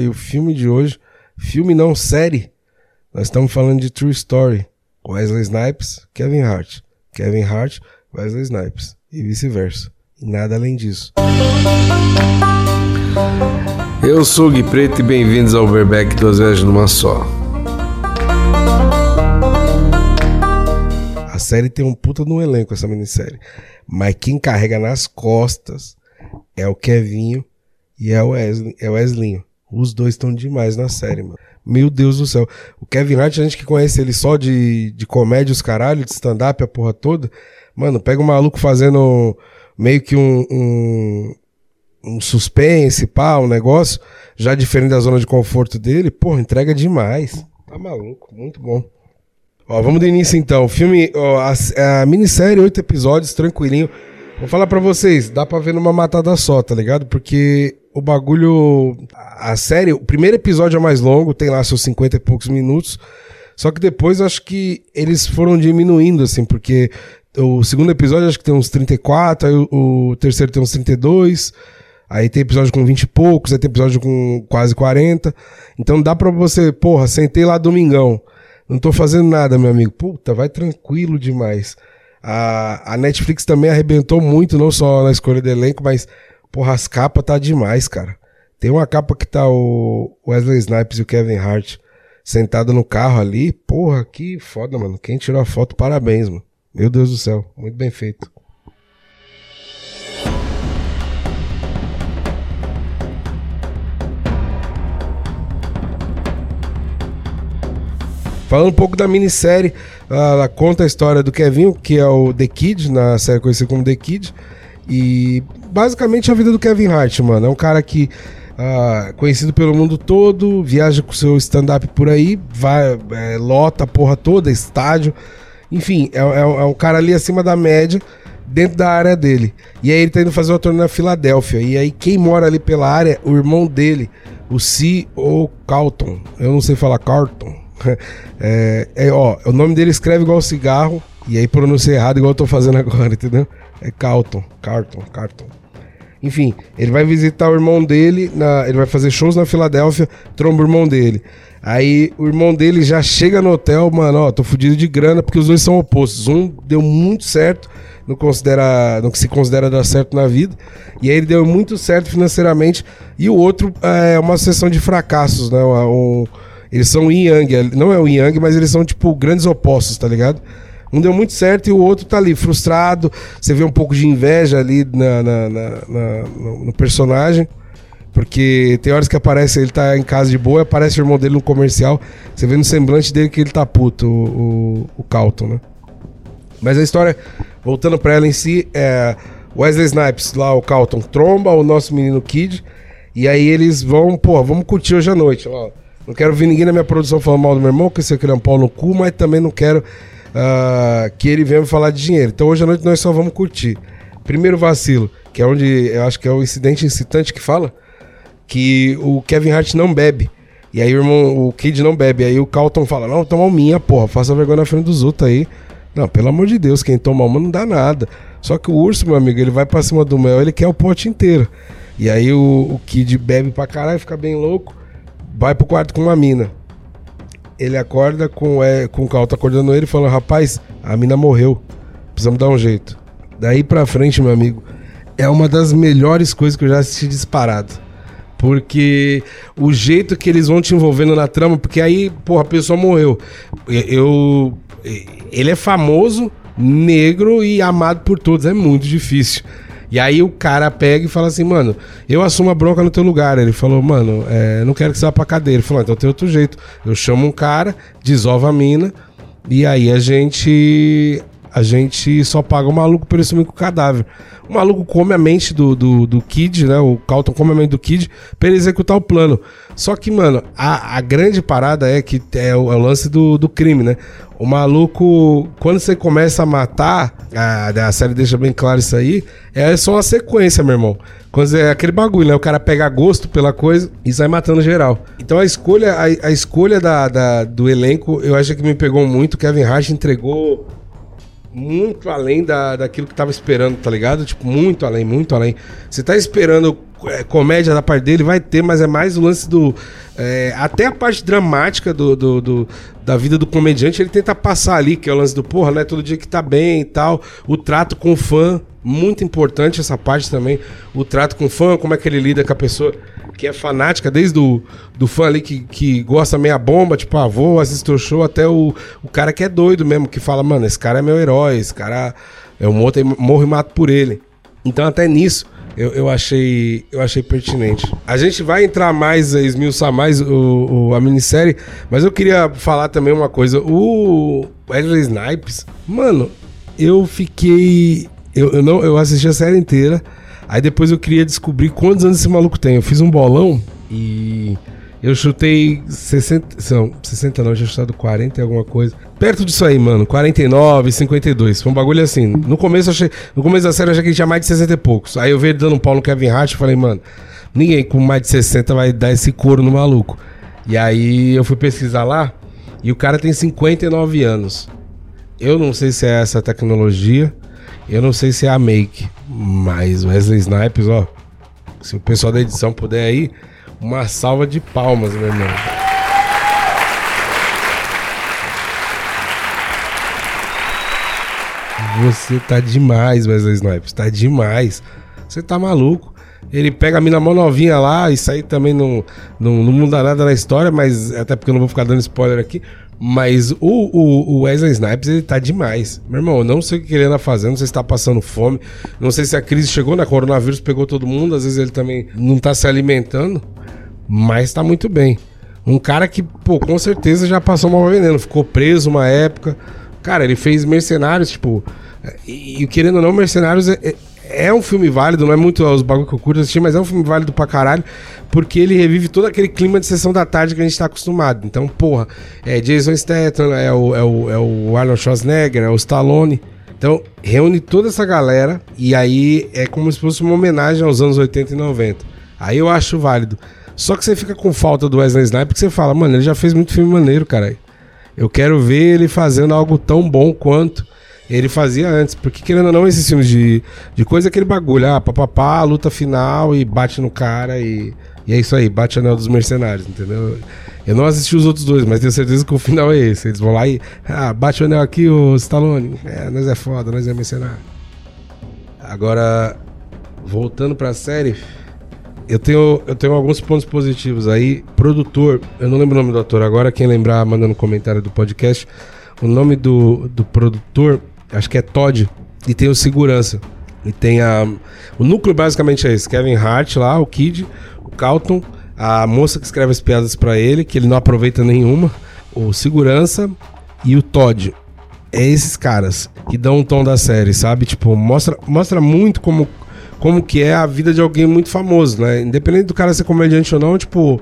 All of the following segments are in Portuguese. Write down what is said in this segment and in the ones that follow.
E o filme de hoje, filme não série, nós estamos falando de True Story. Wesley Snipes, Kevin Hart. Kevin Hart, Wesley Snipes. E vice-versa. E nada além disso. Eu sou o Gui Preto e bem-vindos ao Overback Duas Vezes Numa Só. A série tem um puta no elenco, essa minissérie. Mas quem carrega nas costas é o Kevinho e é o Wesley, é o Weslinho. Os dois estão demais na série, mano. Meu Deus do céu. O Kevin Hart, a gente que conhece ele só de, de comédia, os caralho, de stand-up, a porra toda. Mano, pega um maluco fazendo meio que um, um, um suspense, pá, um negócio, já diferente da zona de conforto dele. Porra, entrega demais. Tá maluco, muito bom. Ó, vamos do início então. O filme, ó, a, a minissérie, oito episódios, tranquilinho. Vou falar para vocês, dá pra ver numa matada só, tá ligado? Porque o bagulho. A série, o primeiro episódio é mais longo, tem lá seus 50 e poucos minutos. Só que depois acho que eles foram diminuindo, assim, porque o segundo episódio acho que tem uns 34, aí o, o terceiro tem uns 32. Aí tem episódio com 20 e poucos, aí tem episódio com quase 40. Então dá pra você, porra, sentei lá domingão. Não tô fazendo nada, meu amigo. Puta, vai tranquilo demais. A, a Netflix também arrebentou muito, não só na escolha do elenco, mas Porra, as capas tá demais, cara. Tem uma capa que tá o Wesley Snipes e o Kevin Hart sentado no carro ali. Porra, que foda, mano. Quem tirou a foto, parabéns, mano. Meu Deus do céu, muito bem feito. Falando um pouco da minissérie, ela conta a história do Kevin, que é o The Kid, na série conhecida como The Kid. E basicamente a vida do Kevin Hart, mano. É um cara que. Uh, conhecido pelo mundo todo, viaja com seu stand-up por aí, vai, é, lota a porra toda, estádio. Enfim, é, é, é, um cara ali acima da média, dentro da área dele. E aí ele tá indo fazer uma turnê na Filadélfia. E aí quem mora ali pela área, o irmão dele, o C.O. Carlton. Eu não sei falar Carlton. é, é, ó, o nome dele escreve igual cigarro, e aí pronuncia errado igual eu tô fazendo agora, entendeu? É Carlton, Carlton, Carlton. Enfim, ele vai visitar o irmão dele, na, ele vai fazer shows na Filadélfia, tromba o irmão dele. Aí o irmão dele já chega no hotel, mano, ó, tô fudido de grana, porque os dois são opostos. Um deu muito certo, não, considera, não se considera dar certo na vida, e aí ele deu muito certo financeiramente, e o outro é uma sessão de fracassos, né? Um, eles são yin yang, não é o yin yang, mas eles são tipo grandes opostos, tá ligado? Um deu muito certo e o outro tá ali frustrado. Você vê um pouco de inveja ali na, na, na, na no, no, personagem. Porque tem horas que aparece, ele tá em casa de boa aparece o irmão dele no comercial. Você vê no semblante dele que ele tá puto, o, o, o Calton, né? Mas a história, voltando pra ela em si, é Wesley Snipes, lá o Calton, tromba o nosso menino Kid. E aí eles vão, pô, vamos curtir hoje à noite. Ó. Não quero ver ninguém na minha produção falando mal do meu irmão, que você queria um pau no cu, mas também não quero uh, que ele venha me falar de dinheiro. Então hoje à noite nós só vamos curtir. Primeiro vacilo, que é onde eu acho que é o incidente incitante que fala, que o Kevin Hart não bebe. E aí o irmão, o Kid não bebe. Aí o Calton fala: Não, toma minha, porra, faça vergonha na frente dos outros aí. Não, pelo amor de Deus, quem toma uma não dá nada. Só que o urso, meu amigo, ele vai pra cima do mel, ele quer o pote inteiro. E aí o, o Kid bebe pra caralho, fica bem louco, vai pro quarto com uma mina ele acorda com, é, com o Calto acordando ele falando, rapaz, a mina morreu. Precisamos dar um jeito. Daí pra frente, meu amigo, é uma das melhores coisas que eu já assisti disparado. Porque o jeito que eles vão te envolvendo na trama, porque aí, porra, a pessoa morreu. Eu. Ele é famoso, negro e amado por todos. É muito difícil. E aí o cara pega e fala assim, mano, eu assumo a bronca no teu lugar. Ele falou, mano, é, não quero que você vá pra cadeia. Ele falou, então tem outro jeito. Eu chamo um cara, desova a mina, e aí a gente. A gente só paga o maluco por esse único cadáver. O maluco come a mente do, do, do Kid, né? O Calton come a mente do Kid pra ele executar o plano. Só que, mano, a, a grande parada é que é o, é o lance do, do crime, né? O maluco, quando você começa a matar, a, a série deixa bem claro isso aí, é só uma sequência, meu irmão. Quando é aquele bagulho, né? O cara pega gosto pela coisa e sai matando geral. Então a escolha, a, a escolha da, da, do elenco, eu acho que me pegou muito. Kevin Hart entregou muito além da, daquilo que tava esperando, tá ligado? Tipo, muito além, muito além. Você tá esperando é, comédia da parte dele, vai ter, mas é mais o lance do. É, até a parte dramática do, do, do, da vida do comediante, ele tenta passar ali, que é o lance do porra, né? Todo dia que tá bem e tal. O trato com o fã, muito importante essa parte também. O trato com o fã, como é que ele lida com a pessoa que é fanática, desde do, do fã ali que, que gosta meia bomba, tipo, ah, vou assistir o show, até o, o cara que é doido mesmo, que fala, mano, esse cara é meu herói, esse cara é um outro, morro e mato por ele. Então, até nisso eu, eu, achei, eu achei pertinente. A gente vai entrar mais, esmiuçar mais o, o, a minissérie, mas eu queria falar também uma coisa. O Wesley Snipes, mano, eu fiquei. Eu, eu, não, eu assisti a série inteira. Aí depois eu queria descobrir quantos anos esse maluco tem. Eu fiz um bolão e eu chutei 60. Não, 60 não, eu tinha chutado 40 e alguma coisa. Perto disso aí, mano. 49, 52. Foi um bagulho assim. No começo, achei, no começo da série eu achei que ele tinha mais de 60 e poucos. Aí eu vi ele dando um pau no Kevin Hart e falei, mano, ninguém com mais de 60 vai dar esse couro no maluco. E aí eu fui pesquisar lá e o cara tem 59 anos. Eu não sei se é essa tecnologia, eu não sei se é a make, mas Wesley Snipes, ó. Se o pessoal da edição puder aí, uma salva de palmas, meu irmão. Você tá demais, Wesley Snipes. Tá demais. Você tá maluco. Ele pega a mina mão novinha lá, isso aí também não, não, não muda nada na história, mas até porque eu não vou ficar dando spoiler aqui. Mas o, o, o, Wesley Snipes, ele tá demais. Meu irmão, eu não sei o que ele anda fazendo, não sei se tá passando fome, não sei se a crise chegou na coronavírus, pegou todo mundo, às vezes ele também não tá se alimentando, mas tá muito bem. Um cara que, pô, com certeza já passou mal veneno, ficou preso uma época. Cara, ele fez Mercenários, tipo. E, e querendo ou não, Mercenários é, é é um filme válido, não é muito os bagulho que eu curto assistir, mas é um filme válido pra caralho, porque ele revive todo aquele clima de sessão da tarde que a gente tá acostumado. Então, porra, é Jason Statham, é o, é o, é o Arnold Schwarzenegger, é o Stallone. Então, reúne toda essa galera e aí é como se fosse uma homenagem aos anos 80 e 90. Aí eu acho válido. Só que você fica com falta do Wesley Snipes porque você fala, mano, ele já fez muito filme maneiro, cara. Eu quero ver ele fazendo algo tão bom quanto ele fazia antes. Porque, querendo ou não, esses filmes de, de coisa, é aquele bagulho, ah, papapá, luta final e bate no cara e, e é isso aí, bate anel dos mercenários, entendeu? Eu não assisti os outros dois, mas tenho certeza que o final é esse. Eles vão lá e, ah, bate o anel aqui, o Stallone. É, nós é foda, nós é mercenário. Agora, voltando pra série, eu tenho, eu tenho alguns pontos positivos aí. Produtor, eu não lembro o nome do ator agora, quem lembrar, manda no comentário do podcast. O nome do, do produtor acho que é Todd, e tem o segurança. E tem a. O núcleo basicamente é esse: Kevin Hart lá, o Kid, o Calton, a moça que escreve as piadas para ele, que ele não aproveita nenhuma, o segurança e o Todd. É esses caras que dão um tom da série, sabe? Tipo, mostra, mostra muito como, como que é a vida de alguém muito famoso, né? Independente do cara ser comediante ou não, tipo,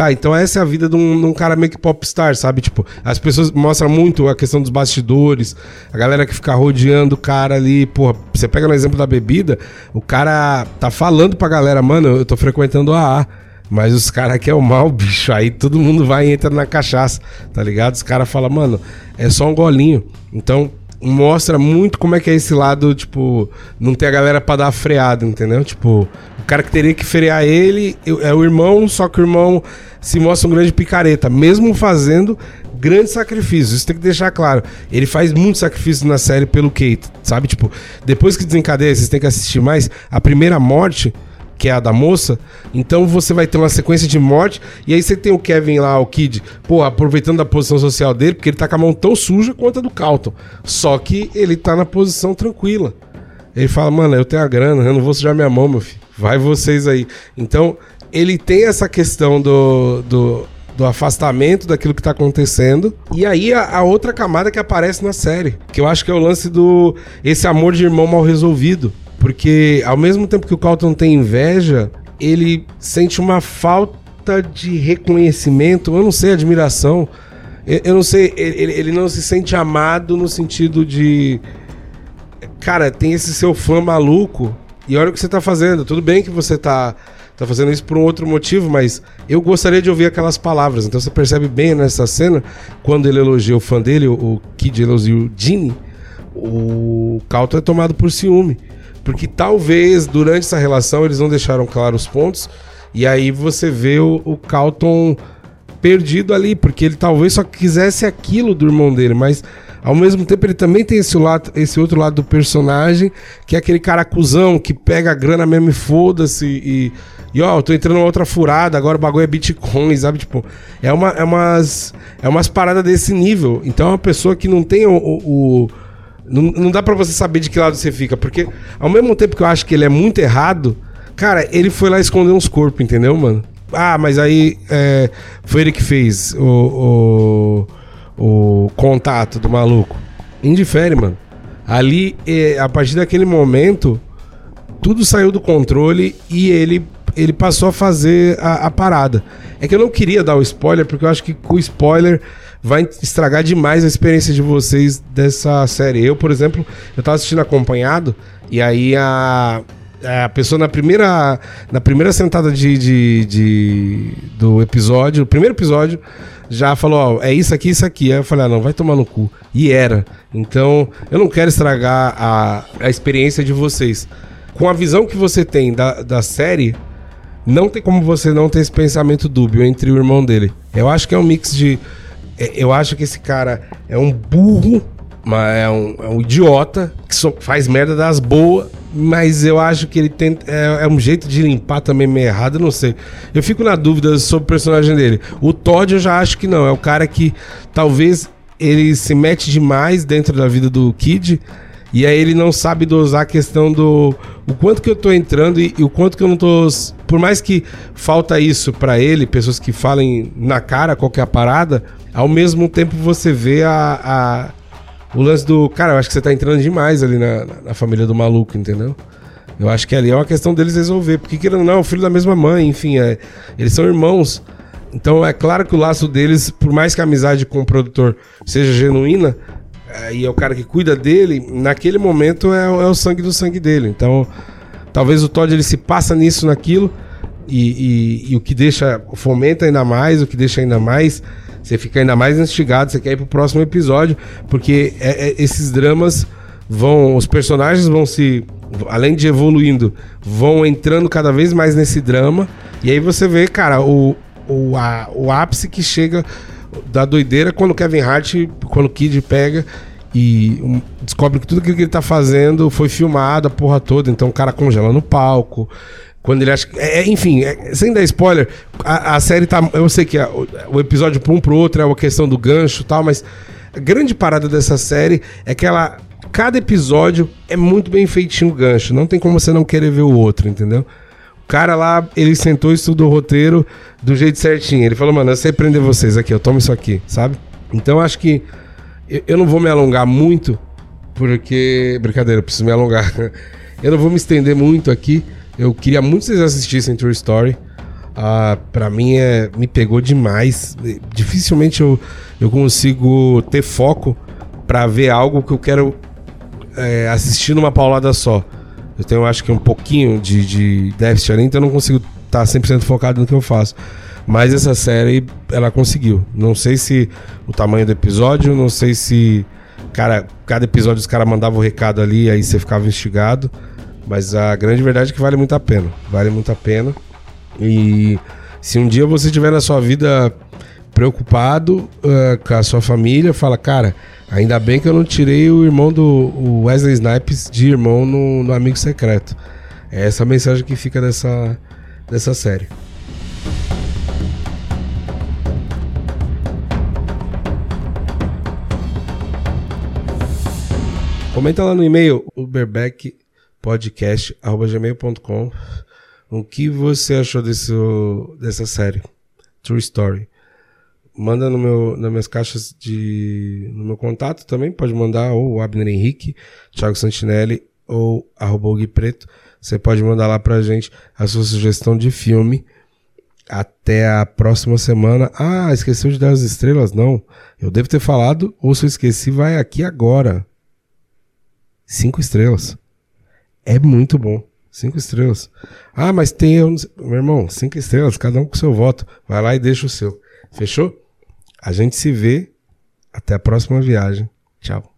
Tá, então essa é a vida de um, de um, cara meio que popstar, sabe? Tipo, as pessoas mostram muito a questão dos bastidores, a galera que fica rodeando o cara ali, porra, você pega no exemplo da bebida, o cara tá falando pra galera, mano, eu tô frequentando a A. Mas os caras que é o mal, bicho, aí todo mundo vai e entra na cachaça, tá ligado? Os caras falam, mano, é só um golinho. Então, mostra muito como é que é esse lado, tipo, não ter a galera pra dar freada, entendeu? Tipo, o cara que teria que frear ele é o irmão, só que o irmão se mostra um grande picareta, mesmo fazendo grandes sacrifícios. Isso tem que deixar claro. Ele faz muitos sacrifícios na série pelo Kate, sabe? Tipo, depois que desencadeia, vocês têm que assistir mais. A primeira morte que é a da moça, então você vai ter uma sequência de morte, e aí você tem o Kevin lá, o Kid, pô, aproveitando da posição social dele, porque ele tá com a mão tão suja quanto a do Calton. Só que ele tá na posição tranquila. Ele fala, mano, eu tenho a grana, eu não vou sujar minha mão, meu filho. Vai vocês aí. Então, ele tem essa questão do, do, do afastamento daquilo que tá acontecendo. E aí a, a, outra camada que aparece na série, que eu acho que é o lance do esse amor de irmão mal resolvido. Porque ao mesmo tempo que o Calton tem inveja, ele sente uma falta de reconhecimento, eu não sei, admiração. Eu, eu não sei, ele, ele não se sente amado no sentido de. Cara, tem esse seu fã maluco e olha o que você tá fazendo. Tudo bem que você tá, tá fazendo isso por um outro motivo, mas eu gostaria de ouvir aquelas palavras. Então você percebe bem nessa cena, quando ele elogia o fã dele, o, o Kid elogia o Gene o Calton é tomado por ciúme. Porque talvez durante essa relação eles não deixaram claros os pontos. E aí você vê o, o Calton perdido ali, porque ele talvez só quisesse aquilo do irmão dele, mas ao mesmo tempo ele também tem esse, lado, esse outro lado do personagem, que é aquele cara cuzão que pega a grana mesmo e foda-se e. E ó, eu tô entrando numa outra furada, agora o bagulho é Bitcoin, sabe? Tipo, é, uma, é umas. É umas paradas desse nível. Então é uma pessoa que não tem o. o, o não, não dá para você saber de que lado você fica. Porque ao mesmo tempo que eu acho que ele é muito errado, cara, ele foi lá esconder uns corpos, entendeu, mano? Ah, mas aí é, foi ele que fez o, o, o contato do maluco. Indifere, mano. Ali, é, a partir daquele momento, tudo saiu do controle e ele, ele passou a fazer a, a parada. É que eu não queria dar o spoiler, porque eu acho que com o spoiler vai estragar demais a experiência de vocês dessa série. Eu, por exemplo, eu tava assistindo acompanhado, e aí a, a pessoa na primeira, na primeira sentada de, de, de do episódio, o primeiro episódio, já falou, ó, é isso aqui, isso aqui. Aí eu falei, ah, não, vai tomar no cu. E era. Então, eu não quero estragar a, a experiência de vocês. Com a visão que você tem da, da série, não tem como você não ter esse pensamento dúbio entre o irmão dele. Eu acho que é um mix de. É- Eu acho que esse cara é um burro, mas é um, é um idiota, que só faz merda das boas, mas eu acho que ele tem. É, é um jeito de limpar também meio errado, não sei. Eu fico na dúvida sobre o personagem dele. O Todd eu já acho que não. É o cara que talvez ele se mete demais dentro da vida do Kid. E aí ele não sabe dosar a questão do o quanto que eu tô entrando e, e o quanto que eu não tô. Por mais que falta isso pra ele, pessoas que falem na cara qualquer parada, ao mesmo tempo você vê a, a- o lance do. Cara, eu acho que você tá entrando demais ali na, na- família do maluco, entendeu? Eu acho que ali é uma questão deles resolver. Porque querendo não, é o filho da mesma mãe, enfim, é, eles são irmãos. Então é claro que o laço deles, por mais que a amizade com o produtor seja genuína, é, e é o cara que cuida dele, naquele momento é, o- é o sangue do sangue dele. Então, talvez o Todd ele se passa nisso, naquilo, e, e- e o que deixa, fomenta ainda mais, o que deixa ainda mais, você fica ainda mais instigado, você quer ir pro próximo episódio, porque é- é- esses dramas vão, os personagens vão se, além de evoluindo, vão entrando cada vez mais nesse drama, e aí você vê, cara, o, o, a- o ápice que chega da doideira quando Kevin Hart, quando o Kid pega e descobre que tudo aquilo que ele tá fazendo foi filmado, a porra toda. Então o cara congela no palco. Quando ele acha. é, é, enfim, é, sem dar spoiler, a, a série tá. Eu sei que a- o, o episódio pra um pro outro é uma questão do gancho e tal, mas a grande parada dessa série é que ela. Cada episódio é muito bem feitinho o gancho. Não tem como você não querer ver o outro, entendeu? O cara lá, ele sentou e estudou o roteiro do jeito certinho. Ele falou, mano, eu sei prender vocês aqui, eu tomo isso aqui, sabe? Então acho que eu, eu não vou me alongar muito, porque. Brincadeira, eu preciso me alongar. Eu não vou me estender muito aqui. Eu queria muito que vocês assistissem True Story. Ah, pra mim é, me pegou demais. Dificilmente eu, eu consigo ter foco pra ver algo que eu quero é, assistir numa paulada só. Eu tenho, acho que, um pouquinho de, de déficit ali, então eu não consigo estar 100% focado no que eu faço. Mas essa série, ela conseguiu. Não sei se o tamanho do episódio, não sei se. Cara, cada episódio os caras mandavam o recado ali, aí você ficava instigado. Mas a grande verdade é que vale muito a pena. Vale muito a pena. E se um dia você estiver na sua vida preocupado ah, com a sua família, fala, cara, ainda bem que eu não tirei o irmão do Wesley Snipes de irmão no, no Amigo Secreto. É essa a mensagem que fica dessa, dessa série. Comenta lá no e-mail uberbackpodcast.gmail.com o que você achou desse, dessa série. True Story. Manda no meu, nas minhas caixas de. no meu contato também. Pode mandar ou Abner Henrique, Thiago Santinelli ou arroba Preto. Você pode mandar lá pra gente a sua sugestão de filme. Até a próxima semana. Ah, esqueceu de dar as estrelas? Não. Eu devo ter falado, ou se eu esqueci, vai aqui agora. Cinco estrelas. É muito bom. Cinco estrelas. Ah, mas tem eu. Meu irmão, cinco estrelas, cada um com seu voto. Vai lá e deixa o seu. Fechou? A gente se vê. Até a próxima viagem. Tchau.